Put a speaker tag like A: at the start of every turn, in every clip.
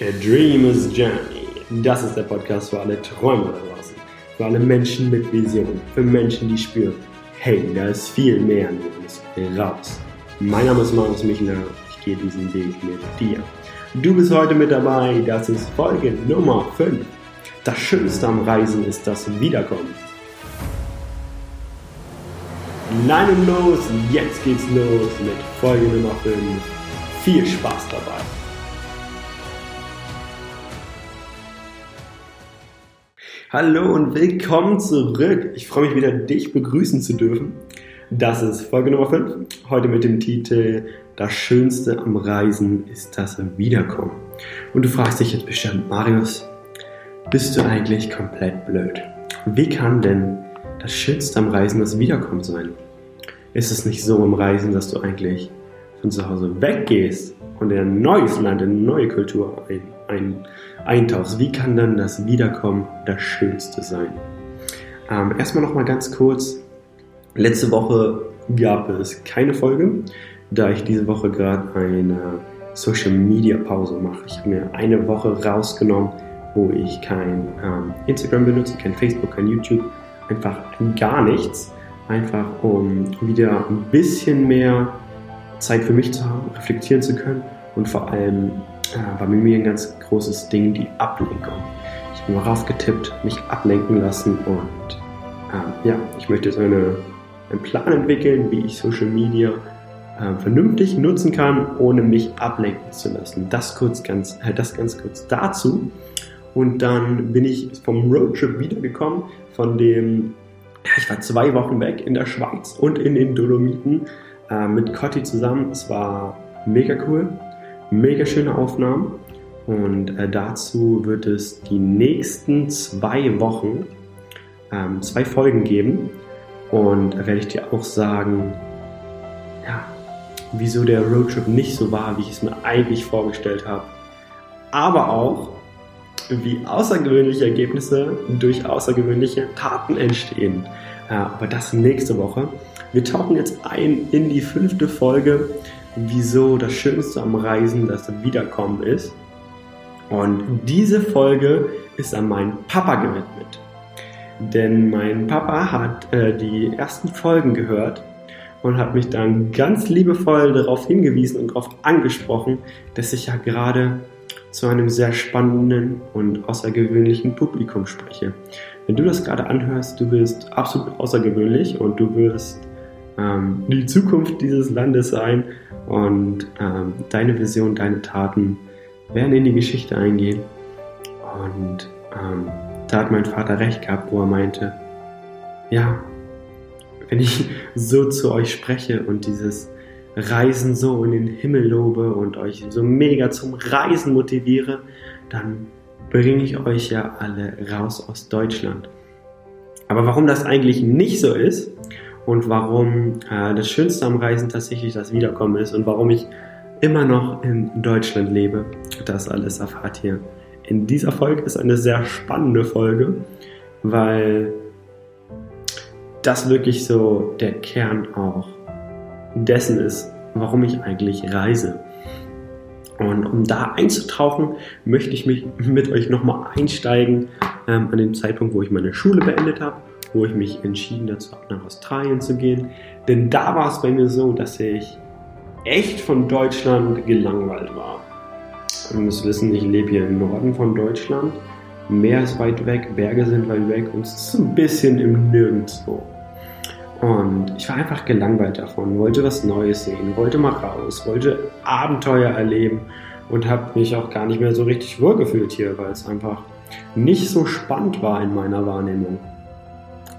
A: A Dreamer's Journey. Das ist der Podcast für alle Träumer da draußen. Für alle Menschen mit Vision. Für Menschen, die spüren, hey, da ist viel mehr in uns. Raus. Mein Name ist Markus Michler. Ich gehe diesen Weg mit dir. Du bist heute mit dabei. Das ist Folge Nummer 5. Das Schönste am Reisen ist das Wiederkommen. Nein und los, jetzt geht's los mit Folge Nummer 5. Viel Spaß dabei. Hallo und willkommen zurück. Ich freue mich wieder, dich begrüßen zu dürfen. Das ist Folge Nummer 5. Heute mit dem Titel Das Schönste am Reisen ist das Wiederkommen. Und du fragst dich jetzt bestimmt, Marius, bist du eigentlich komplett blöd? Wie kann denn das Schönste am Reisen das Wiederkommen sein? Ist es nicht so im Reisen, dass du eigentlich von zu Hause weggehst und in ein neues Land, in eine neue Kultur ein, ein, eintauchst, wie kann dann das Wiederkommen das Schönste sein? Ähm, erstmal noch mal ganz kurz. Letzte Woche gab es keine Folge, da ich diese Woche gerade eine Social Media Pause mache. Ich habe mir eine Woche rausgenommen, wo ich kein ähm, Instagram benutze, kein Facebook, kein YouTube, einfach gar nichts. Einfach um wieder ein bisschen mehr Zeit für mich zu haben, reflektieren zu können und vor allem war mir ein ganz großes Ding die Ablenkung. Ich habe mal raufgetippt, mich ablenken lassen und äh, ja, ich möchte jetzt eine, einen Plan entwickeln, wie ich Social Media äh, vernünftig nutzen kann, ohne mich ablenken zu lassen. Das kurz ganz, äh, das ganz kurz dazu. Und dann bin ich vom Roadtrip wiedergekommen, von dem, ja, ich war zwei Wochen weg in der Schweiz und in den Dolomiten äh, mit Cotti zusammen. Es war mega cool, mega schöne Aufnahmen. Und äh, dazu wird es die nächsten zwei Wochen ähm, zwei Folgen geben. Und da werde ich dir auch sagen, ja, wieso der Roadtrip nicht so war, wie ich es mir eigentlich vorgestellt habe. Aber auch, wie außergewöhnliche Ergebnisse durch außergewöhnliche Taten entstehen. Äh, aber das nächste Woche. Wir tauchen jetzt ein in die fünfte Folge, wieso das Schönste am Reisen das Wiederkommen ist. Und diese Folge ist an meinen Papa gewidmet. Denn mein Papa hat äh, die ersten Folgen gehört und hat mich dann ganz liebevoll darauf hingewiesen und darauf angesprochen, dass ich ja gerade zu einem sehr spannenden und außergewöhnlichen Publikum spreche. Wenn du das gerade anhörst, du bist absolut außergewöhnlich und du wirst ähm, die Zukunft dieses Landes sein und ähm, deine Vision, deine Taten werden in die Geschichte eingehen. Und ähm, da hat mein Vater recht gehabt, wo er meinte, ja, wenn ich so zu euch spreche und dieses Reisen so in den Himmel lobe und euch so mega zum Reisen motiviere, dann bringe ich euch ja alle raus aus Deutschland. Aber warum das eigentlich nicht so ist und warum äh, das Schönste am Reisen tatsächlich das Wiederkommen ist und warum ich immer noch in Deutschland lebe. Das alles erfahrt ihr. In dieser Folge ist eine sehr spannende Folge, weil das wirklich so der Kern auch dessen ist, warum ich eigentlich reise. Und um da einzutauchen, möchte ich mich mit euch nochmal einsteigen ähm, an dem Zeitpunkt, wo ich meine Schule beendet habe wo ich mich entschieden dazu habe, nach Australien zu gehen. Denn da war es bei mir so, dass ich echt von Deutschland gelangweilt war. Ihr müsst wissen, ich lebe hier im Norden von Deutschland. Meer ist weit weg, Berge sind weit weg und es ist ein bisschen im Nirgendwo. Und ich war einfach gelangweilt davon, wollte was Neues sehen, wollte mal raus, wollte Abenteuer erleben und habe mich auch gar nicht mehr so richtig wohlgefühlt hier, weil es einfach nicht so spannend war in meiner Wahrnehmung.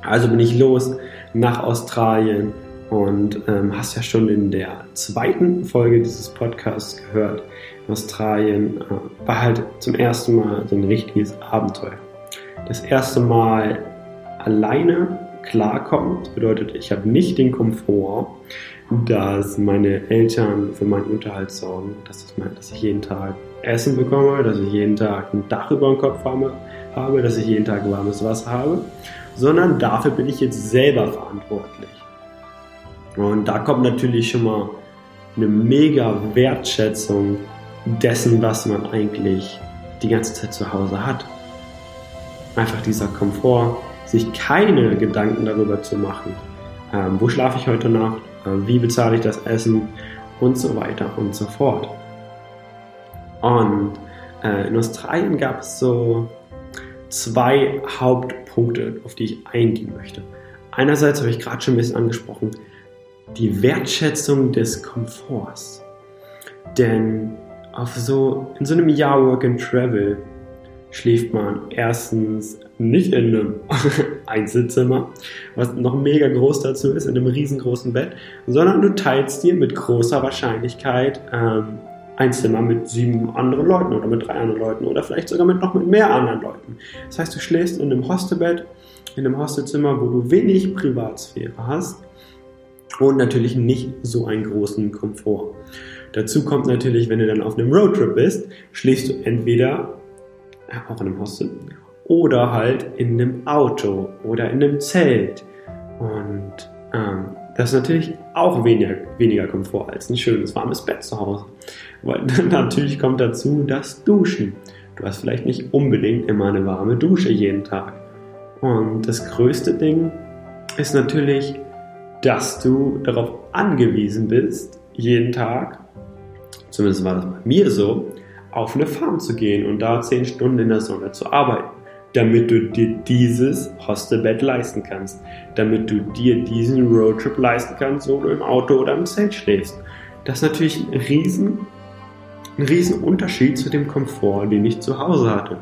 A: Also bin ich los nach Australien und ähm, hast ja schon in der zweiten Folge dieses Podcasts gehört. Australien äh, war halt zum ersten Mal so ein richtiges Abenteuer. Das erste Mal alleine klarkommen. Das bedeutet, ich habe nicht den Komfort, dass meine Eltern für meinen Unterhalt sorgen, dass ich, dass ich jeden Tag Essen bekomme, dass ich jeden Tag ein Dach über dem Kopf habe, dass ich jeden Tag warmes Wasser habe, sondern dafür bin ich jetzt selber verantwortlich. Und da kommt natürlich schon mal eine mega Wertschätzung dessen, was man eigentlich die ganze Zeit zu Hause hat. Einfach dieser Komfort, sich keine Gedanken darüber zu machen, ähm, wo schlafe ich heute Nacht, äh, wie bezahle ich das Essen und so weiter und so fort. Und äh, in Australien gab es so zwei Hauptpunkte, auf die ich eingehen möchte. Einerseits habe ich gerade schon ein bisschen angesprochen, die Wertschätzung des Komforts. Denn auf so, in so einem Jahr Work and Travel schläft man erstens nicht in einem Einzelzimmer, was noch mega groß dazu ist, in einem riesengroßen Bett, sondern du teilst dir mit großer Wahrscheinlichkeit ähm, ein Zimmer mit sieben anderen Leuten oder mit drei anderen Leuten oder vielleicht sogar mit noch mit mehr anderen Leuten. Das heißt, du schläfst in einem Hostelbett, in einem Hostelzimmer, wo du wenig Privatsphäre hast und natürlich nicht so einen großen Komfort. Dazu kommt natürlich, wenn du dann auf einem Roadtrip bist, schläfst du entweder auch in einem Hostel oder halt in einem Auto oder in einem Zelt. Und ähm, das ist natürlich auch weniger, weniger Komfort als ein schönes warmes Bett zu Hause. Weil natürlich kommt dazu das Duschen. Du hast vielleicht nicht unbedingt immer eine warme Dusche jeden Tag. Und das größte Ding ist natürlich, dass du darauf angewiesen bist, jeden Tag, zumindest war das bei mir so, auf eine Farm zu gehen und da zehn Stunden in der Sonne zu arbeiten, damit du dir dieses Hostelbett leisten kannst, damit du dir diesen Roadtrip leisten kannst, wo du im Auto oder im Zelt schläfst. Das ist natürlich ein riesen, ein riesen Unterschied zu dem Komfort, den ich zu Hause hatte,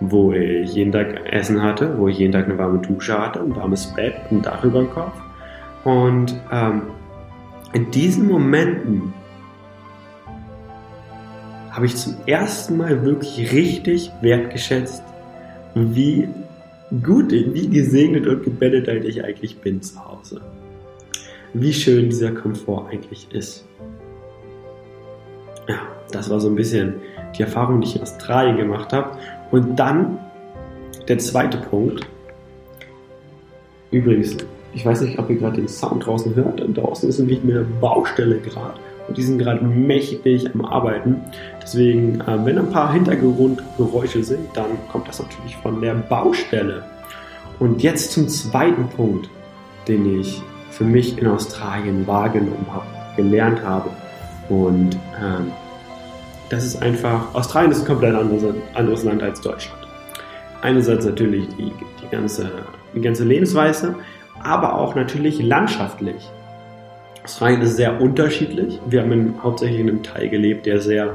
A: wo ich jeden Tag Essen hatte, wo ich jeden Tag eine warme Dusche hatte, ein warmes Bett, ein Dach über dem Kopf. Und ähm, in diesen Momenten habe ich zum ersten Mal wirklich richtig wertgeschätzt, wie gut, wie gesegnet und gebenedeit ich eigentlich bin zu Hause. Wie schön dieser Komfort eigentlich ist. Ja, das war so ein bisschen die Erfahrung, die ich in Australien gemacht habe. Und dann der zweite Punkt. Übrigens, ich weiß nicht, ob ihr gerade den Sound draußen hört. Draußen ist nämlich eine Baustelle gerade und die sind gerade mächtig am Arbeiten. Deswegen, äh, wenn ein paar Hintergrundgeräusche sind, dann kommt das natürlich von der Baustelle. Und jetzt zum zweiten Punkt, den ich für mich in Australien wahrgenommen habe, gelernt habe. Und ähm, das ist einfach, Australien ist ein komplett anderes, anderes Land als Deutschland. Einerseits natürlich die, die, ganze, die ganze Lebensweise, aber auch natürlich landschaftlich. Australien ist sehr unterschiedlich. Wir haben in, hauptsächlich in einem Teil gelebt, der sehr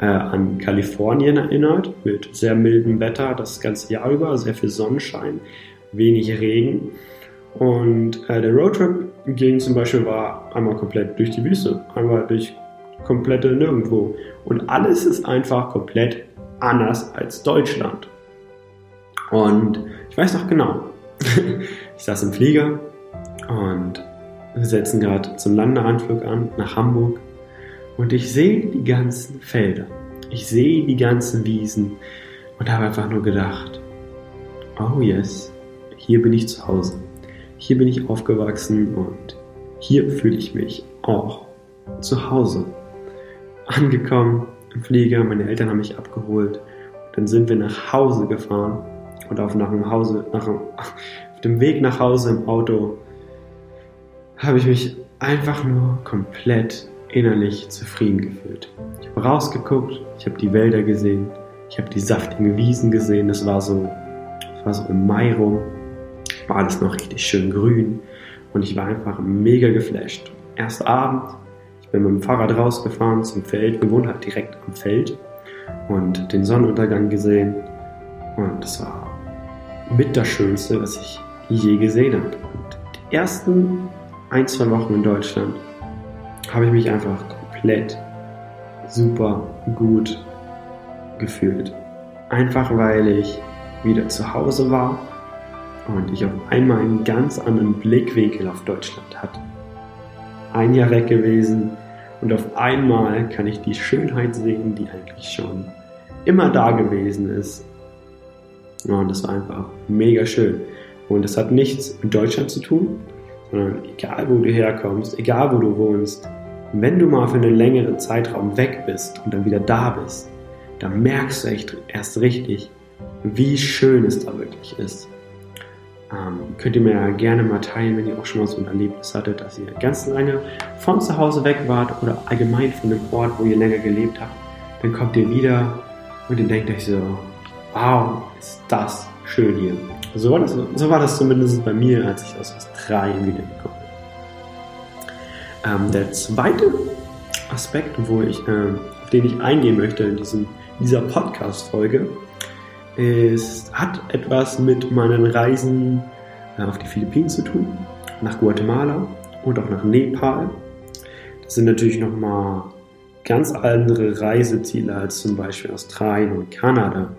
A: äh, an Kalifornien erinnert, mit sehr mildem Wetter das ganze Jahr über, sehr viel Sonnenschein, wenig Regen. Und äh, der Roadtrip ging zum Beispiel war einmal komplett durch die Wüste, einmal durch komplette Nirgendwo. Und alles ist einfach komplett anders als Deutschland. Und ich weiß noch genau, ich saß im Flieger und wir setzen gerade zum Landeanflug an nach Hamburg und ich sehe die ganzen Felder. Ich sehe die ganzen Wiesen und habe einfach nur gedacht, oh yes, hier bin ich zu Hause. Hier bin ich aufgewachsen und hier fühle ich mich auch zu Hause. Angekommen im Flieger, meine Eltern haben mich abgeholt. Dann sind wir nach Hause gefahren und auf, nach dem, Hause, nach, auf dem Weg nach Hause im Auto habe ich mich einfach nur komplett innerlich zufrieden gefühlt. Ich habe rausgeguckt, ich habe die Wälder gesehen, ich habe die saftigen Wiesen gesehen, es war so, es war so im Mai rum, war alles noch richtig schön grün und ich war einfach mega geflasht. Erst Abend, bin mit dem Fahrrad rausgefahren zum Feld, wir wohnen halt direkt am Feld und den Sonnenuntergang gesehen und das war mit das Schönste, was ich je gesehen habe. Und die ersten ein, zwei Wochen in Deutschland habe ich mich einfach komplett super gut gefühlt. Einfach weil ich wieder zu Hause war und ich auf einmal einen ganz anderen Blickwinkel auf Deutschland hatte. Ein Jahr weg gewesen und auf einmal kann ich die Schönheit sehen, die eigentlich schon immer da gewesen ist. Und das war einfach mega schön. Und das hat nichts mit Deutschland zu tun, sondern egal wo du herkommst, egal wo du wohnst, wenn du mal für einen längeren Zeitraum weg bist und dann wieder da bist, da merkst du echt erst richtig, wie schön es da wirklich ist. Ähm, könnt ihr mir ja gerne mal teilen, wenn ihr auch schon mal so ein Erlebnis hattet, dass ihr ganz lange von zu Hause weg wart oder allgemein von dem Ort, wo ihr länger gelebt habt. Dann kommt ihr wieder und ihr denkt euch so, wow, ist das schön hier. So war das, so war das zumindest bei mir, als ich aus Australien wiedergekommen bin. Ähm, der zweite Aspekt, wo ich, äh, auf den ich eingehen möchte in diesem, dieser Podcast-Folge, ist, hat etwas mit meinen Reisen äh, auf die Philippinen zu tun, nach Guatemala und auch nach Nepal. Das sind natürlich nochmal ganz andere Reiseziele als zum Beispiel Australien und Kanada.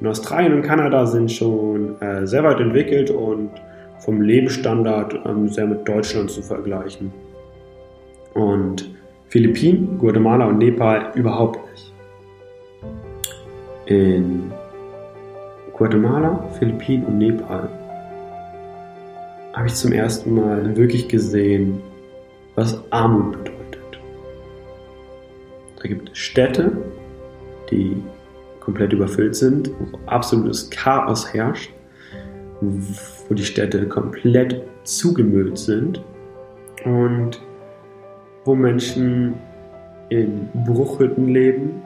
A: In Australien und Kanada sind schon äh, sehr weit entwickelt und vom Lebensstandard ähm, sehr mit Deutschland zu vergleichen. Und Philippinen, Guatemala und Nepal überhaupt nicht. In Guatemala, Philippinen und Nepal habe ich zum ersten Mal wirklich gesehen, was Armut bedeutet. Da gibt es Städte, die komplett überfüllt sind, wo absolutes Chaos herrscht, wo die Städte komplett zugemüllt sind und wo Menschen in Bruchhütten leben,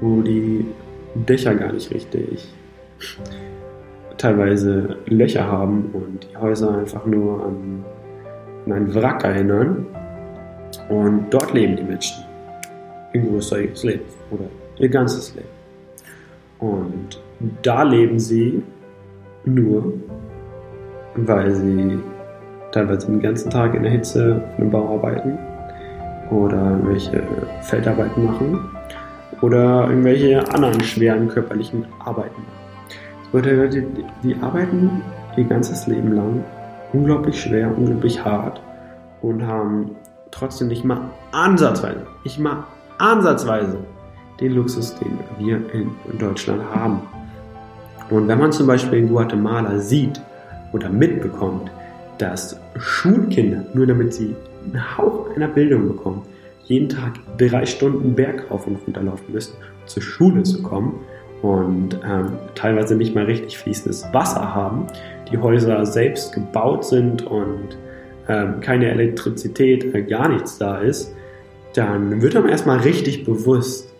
A: wo die Dächer gar nicht richtig teilweise Löcher haben und die Häuser einfach nur an, an einen Wrack erinnern. Und dort leben die Menschen. Im Großteil Lebens oder ihr ganzes Leben. Und da leben sie nur, weil sie teilweise den ganzen Tag in der Hitze auf einem Bau arbeiten oder irgendwelche Feldarbeiten machen oder irgendwelche anderen schweren körperlichen Arbeiten machen. Oder die, die arbeiten ihr ganzes Leben lang unglaublich schwer, unglaublich hart und haben trotzdem nicht mal ansatzweise, nicht mal ansatzweise den Luxus, den wir in Deutschland haben. Und wenn man zum Beispiel in Guatemala sieht oder mitbekommt, dass Schulkinder, nur damit sie einen Hauch einer Bildung bekommen, jeden Tag drei Stunden bergauf und runterlaufen müssen, um zur Schule zu kommen, und ähm, teilweise nicht mal richtig fließendes Wasser haben, die Häuser selbst gebaut sind und ähm, keine Elektrizität, äh, gar nichts da ist, dann wird einem erstmal richtig bewusst,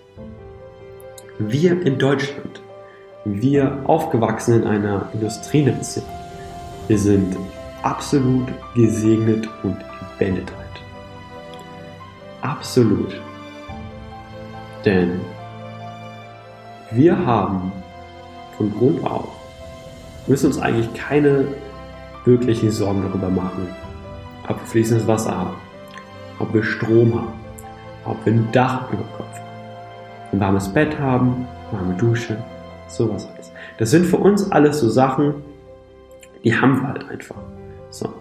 A: wir in Deutschland, wir aufgewachsen in einer Industrienation, wir sind absolut gesegnet und gebenedeit. Absolut. Denn wir haben von Grund auf, müssen uns eigentlich keine wirklichen Sorgen darüber machen, ob wir fließendes Wasser haben, ob wir Strom haben, ob wir ein Dach über dem Kopf haben, ein warmes Bett haben, warme Dusche, sowas alles. Das sind für uns alles so Sachen, die haben wir halt einfach. So.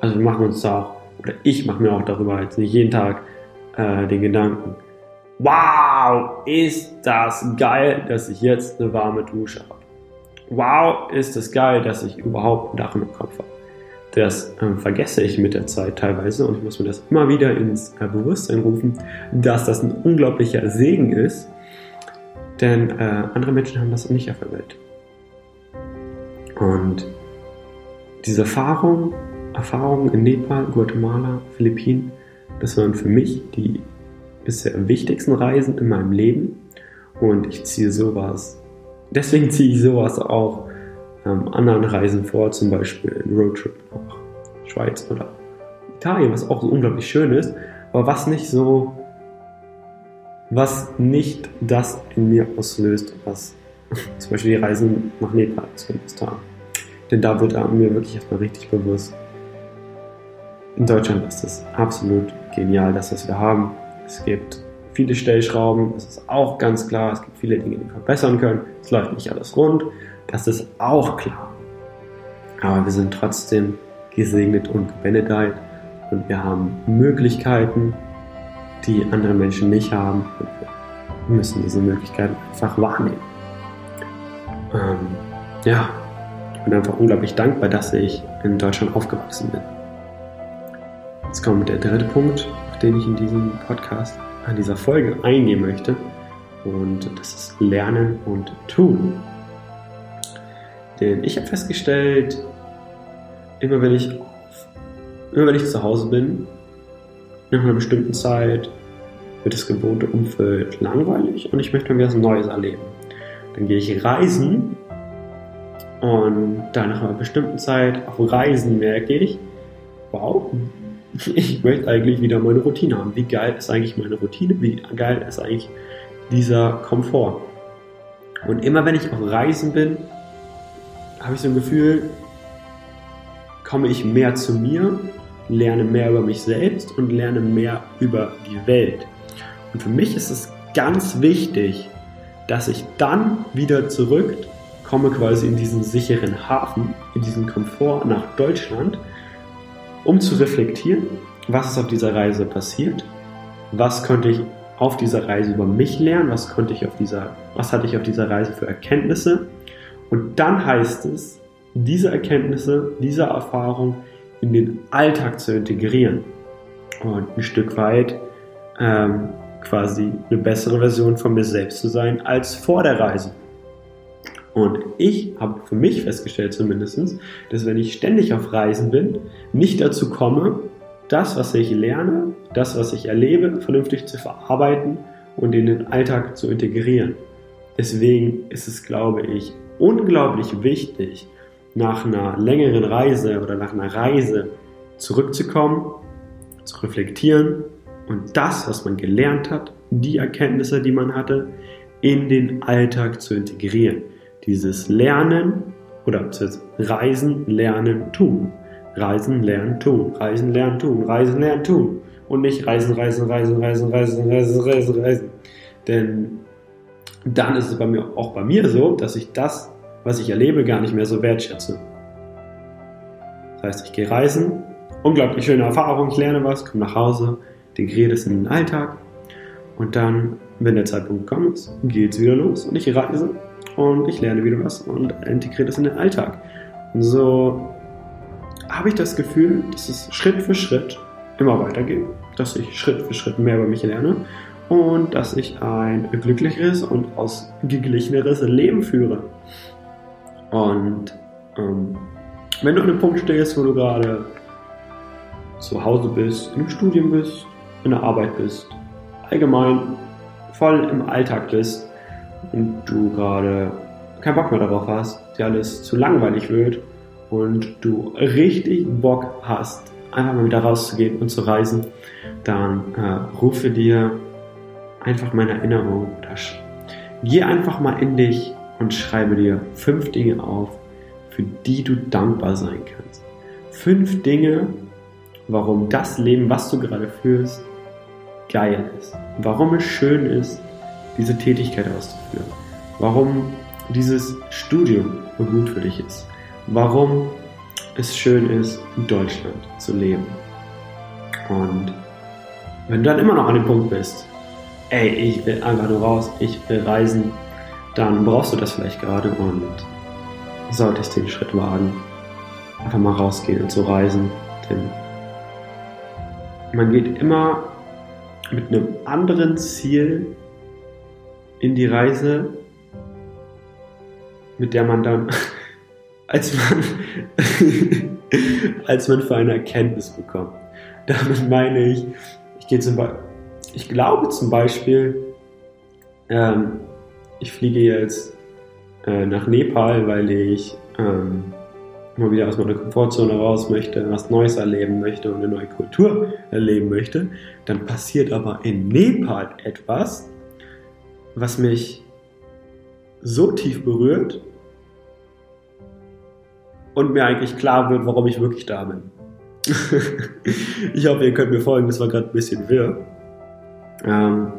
A: Also wir machen uns da auch, oder ich mache mir auch darüber jetzt nicht jeden Tag äh, den Gedanken, Wow, ist das geil, dass ich jetzt eine warme Dusche habe. Wow, ist das geil, dass ich überhaupt ein Dach im Kopf habe. Das ähm, vergesse ich mit der Zeit teilweise und ich muss mir das immer wieder ins äh, Bewusstsein rufen, dass das ein unglaublicher Segen ist, denn äh, andere Menschen haben das nicht auf der Welt. Und diese Erfahrung, Erfahrungen in Nepal, Guatemala, Philippinen, das waren für mich die bisher wichtigsten Reisen in meinem Leben und ich ziehe sowas, deswegen ziehe ich sowas auch ähm, anderen Reisen vor, zum Beispiel ein Roadtrip nach Schweiz oder Italien, was auch so unglaublich schön ist, aber was nicht so, was nicht das in mir auslöst, was zum Beispiel die Reisen nach Nepal zumindest haben. Denn da wird mir wirklich erstmal richtig bewusst, in Deutschland ist es absolut genial, das, was wir haben. Es gibt viele Stellschrauben, das ist auch ganz klar. Es gibt viele Dinge, die wir verbessern können. Es läuft nicht alles rund, das ist auch klar. Aber wir sind trotzdem gesegnet und gebenedeit und wir haben Möglichkeiten, die andere Menschen nicht haben. Und wir müssen diese Möglichkeiten einfach wahrnehmen. Ähm, ja, ich bin einfach unglaublich dankbar, dass ich in Deutschland aufgewachsen bin. Jetzt kommt der dritte Punkt, den ich in diesem Podcast, an dieser Folge eingehen möchte. Und das ist Lernen und Tun. Denn ich habe festgestellt, immer wenn ich, immer wenn ich zu Hause bin, nach einer bestimmten Zeit, wird das gewohnte Umfeld langweilig und ich möchte mir was Neues erleben. Dann gehe ich reisen und dann nach einer bestimmten Zeit auf Reisen merke ich, wow, ich möchte eigentlich wieder meine Routine haben. Wie geil ist eigentlich meine Routine? Wie geil ist eigentlich dieser Komfort? Und immer wenn ich auf Reisen bin, habe ich so ein Gefühl, komme ich mehr zu mir, lerne mehr über mich selbst und lerne mehr über die Welt. Und für mich ist es ganz wichtig, dass ich dann wieder zurückkomme quasi in diesen sicheren Hafen, in diesen Komfort nach Deutschland, um zu reflektieren, was ist auf dieser Reise passiert, was konnte ich auf dieser Reise über mich lernen, was konnte ich auf dieser, was hatte ich auf dieser Reise für Erkenntnisse? Und dann heißt es, diese Erkenntnisse, diese Erfahrung in den Alltag zu integrieren. Und ein Stück weit ähm, quasi eine bessere Version von mir selbst zu sein als vor der Reise. Und ich habe für mich festgestellt zumindest, dass wenn ich ständig auf Reisen bin, nicht dazu komme, das, was ich lerne, das, was ich erlebe, vernünftig zu verarbeiten und in den Alltag zu integrieren. Deswegen ist es, glaube ich, unglaublich wichtig, nach einer längeren Reise oder nach einer Reise zurückzukommen, zu reflektieren und das, was man gelernt hat, die Erkenntnisse, die man hatte, in den Alltag zu integrieren. Dieses Lernen oder Reisen, Lernen, Tun. Reisen, Lernen, Tun. Reisen, Lernen, Tun. Reisen, Lernen, Tun. Und nicht Reisen, Reisen, Reisen, Reisen, Reisen, Reisen, Reisen, Reisen. Denn dann ist es bei mir auch bei mir so, dass ich das, was ich erlebe, gar nicht mehr so wertschätze. Das heißt, ich gehe reisen, unglaublich schöne Erfahrung, ich lerne was, komme nach Hause, integriere das in den Alltag und dann, wenn der Zeitpunkt gekommen ist, geht es wieder los und ich reise und ich lerne wieder was und integriere das in den Alltag. Und so habe ich das Gefühl, dass es Schritt für Schritt immer weitergeht, dass ich Schritt für Schritt mehr über mich lerne und dass ich ein glücklicheres und ausgeglicheneres Leben führe. Und ähm, wenn du an einem Punkt stehst, wo du gerade zu Hause bist, einem Studium bist, in der Arbeit bist, allgemein voll im Alltag bist und du gerade keinen Bock mehr darauf hast, dir alles zu langweilig wird und du richtig Bock hast, einfach mal wieder rauszugehen und zu reisen, dann äh, rufe dir einfach meine Erinnerung. Geh einfach mal in dich und schreibe dir fünf Dinge auf, für die du dankbar sein kannst. Fünf Dinge, warum das Leben, was du gerade führst, geil ist. Warum es schön ist, diese Tätigkeit auszuführen. Warum dieses Studium gut für dich ist. Warum es schön ist, in Deutschland zu leben. Und wenn du dann immer noch an dem Punkt bist, ey, ich will einfach nur raus, ich will reisen, dann brauchst du das vielleicht gerade und solltest den Schritt wagen, einfach mal rausgehen und zu reisen, denn man geht immer mit einem anderen Ziel in die Reise, mit der man dann, als man, als man für eine Erkenntnis bekommt. Damit meine ich, ich gehe zum Beispiel, ich glaube zum Beispiel, ähm, ich fliege jetzt äh, nach Nepal, weil ich ähm, mal wieder aus meiner Komfortzone raus möchte, was Neues erleben möchte und eine neue Kultur erleben möchte, dann passiert aber in Nepal etwas, was mich so tief berührt und mir eigentlich klar wird, warum ich wirklich da bin. ich hoffe, ihr könnt mir folgen, das war gerade ein bisschen wirr. Ähm,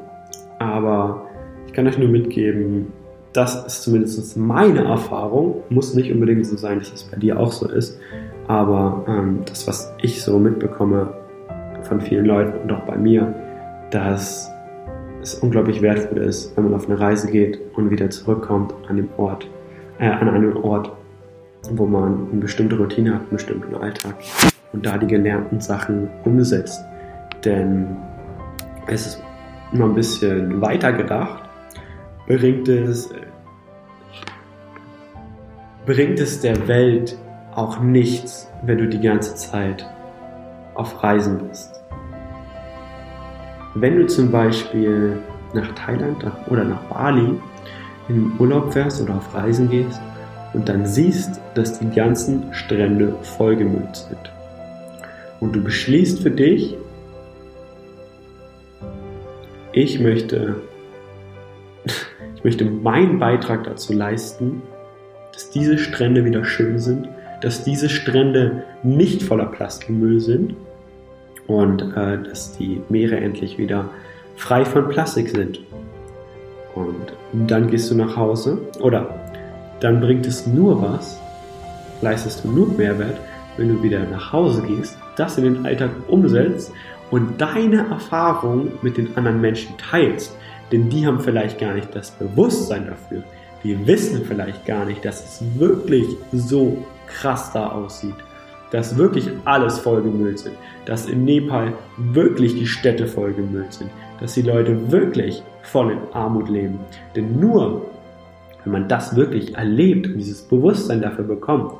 A: aber ich kann euch nur mitgeben, das ist zumindest meine Erfahrung. Muss nicht unbedingt so sein, dass es bei dir auch so ist. Aber ähm, das, was ich so mitbekomme von vielen Leuten und auch bei mir, dass es unglaublich wertvoll ist, wenn man auf eine Reise geht und wieder zurückkommt an dem Ort, äh, an einen Ort, wo man eine bestimmte Routine hat, einen bestimmten Alltag und da die gelernten Sachen umsetzt. Denn es ist immer ein bisschen weiter gedacht bringt es, bringt es der Welt auch nichts, wenn du die ganze Zeit auf Reisen bist. Wenn du zum Beispiel nach Thailand oder nach Bali in Urlaub fährst oder auf Reisen gehst und dann siehst, dass die ganzen Strände vollgemüllt sind. Und du beschließt für dich, ich möchte, ich möchte meinen Beitrag dazu leisten, dass diese Strände wieder schön sind, dass diese Strände nicht voller Plastikmüll sind und äh, dass die Meere endlich wieder frei von Plastik sind. Und dann gehst du nach Hause oder dann bringt es nur was, leistest du nur Mehrwert, wenn du wieder nach Hause gehst, das in den Alltag umsetzt und deine Erfahrung mit den anderen Menschen teilst. Denn die haben vielleicht gar nicht das Bewusstsein dafür. Die wissen vielleicht gar nicht, dass es wirklich so krass da aussieht. Dass wirklich alles vollgemüllt sind. Dass in Nepal wirklich die Städte vollgemüllt sind. Dass die Leute wirklich voll in Armut leben. Denn nur wenn man das wirklich erlebt und dieses Bewusstsein dafür bekommt,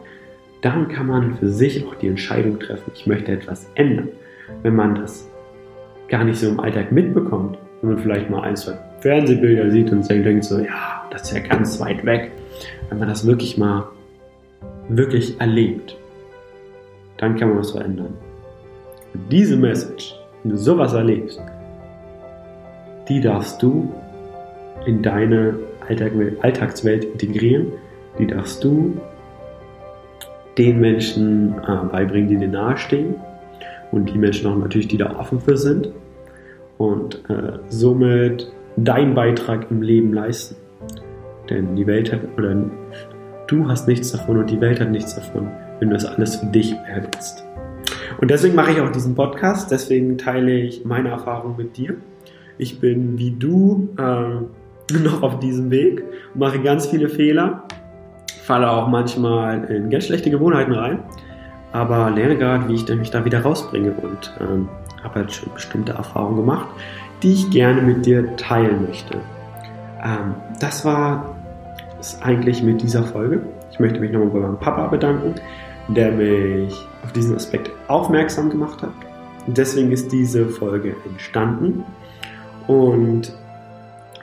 A: dann kann man für sich auch die Entscheidung treffen, ich möchte etwas ändern. Wenn man das gar nicht so im Alltag mitbekommt, wenn man vielleicht mal ein, zwei Fernsehbilder sieht und denkt so, ja, das ist ja ganz weit weg. Wenn man das wirklich mal wirklich erlebt, dann kann man was verändern. Und diese Message, wenn du sowas erlebst, die darfst du in deine Alltagswelt integrieren, die darfst du den Menschen äh, beibringen, die dir nahestehen und die Menschen auch natürlich, die da offen für sind und äh, somit deinen Beitrag im Leben leisten. Denn die Welt hat, oder du hast nichts davon und die Welt hat nichts davon, wenn du das alles für dich behältst. Und deswegen mache ich auch diesen Podcast, deswegen teile ich meine Erfahrung mit dir. Ich bin wie du äh, noch auf diesem Weg, mache ganz viele Fehler falle auch manchmal in ganz schlechte Gewohnheiten rein, aber lerne gerade, wie ich mich da wieder rausbringe und ähm, habe halt schon bestimmte Erfahrungen gemacht, die ich gerne mit dir teilen möchte. Ähm, das war es eigentlich mit dieser Folge. Ich möchte mich nochmal bei meinem Papa bedanken, der mich auf diesen Aspekt aufmerksam gemacht hat. Und deswegen ist diese Folge entstanden. Und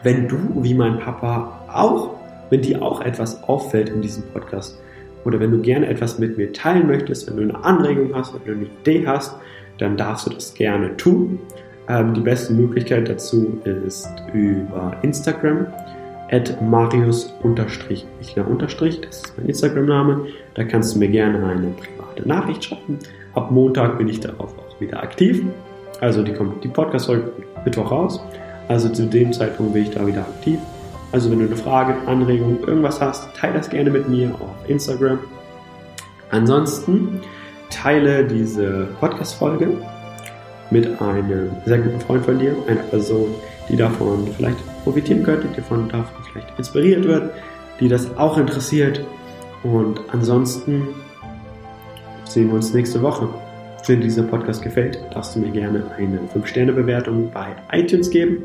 A: wenn du, wie mein Papa, auch wenn dir auch etwas auffällt in diesem Podcast oder wenn du gerne etwas mit mir teilen möchtest, wenn du eine Anregung hast, wenn du eine Idee hast, dann darfst du das gerne tun. Ähm, die beste Möglichkeit dazu ist über Instagram at marius-michler- das ist mein Instagram-Name. Da kannst du mir gerne eine private Nachricht schreiben. Ab Montag bin ich darauf auch wieder aktiv. Also die die Podcast-Folge Mittwoch raus. Also zu dem Zeitpunkt bin ich da wieder aktiv. Also wenn du eine Frage, Anregung, irgendwas hast, teile das gerne mit mir auf Instagram. Ansonsten teile diese Podcast-Folge mit einem sehr guten Freund von dir, einer Person, die davon vielleicht profitieren könnte, die davon, davon vielleicht inspiriert wird, die das auch interessiert. Und ansonsten sehen wir uns nächste Woche. Wenn dir dieser Podcast gefällt, darfst du mir gerne eine 5-Sterne-Bewertung bei iTunes geben.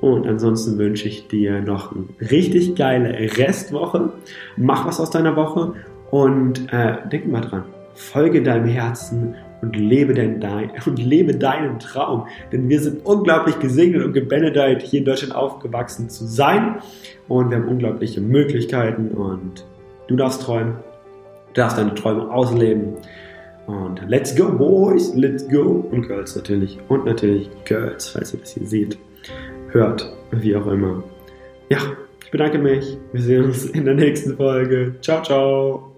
A: Und ansonsten wünsche ich dir noch eine richtig geile Restwoche. Mach was aus deiner Woche und äh, denk mal dran. Folge deinem Herzen und lebe, dein, dein, und lebe deinen Traum. Denn wir sind unglaublich gesegnet und gebenedeit, hier in Deutschland aufgewachsen zu sein. Und wir haben unglaubliche Möglichkeiten und du darfst träumen. Du darfst deine Träume ausleben. Und let's go, Boys, let's go. Und Girls natürlich. Und natürlich Girls, falls ihr das hier seht hört, wie auch immer. Ja, ich bedanke mich. Wir sehen uns in der nächsten Folge. Ciao, ciao.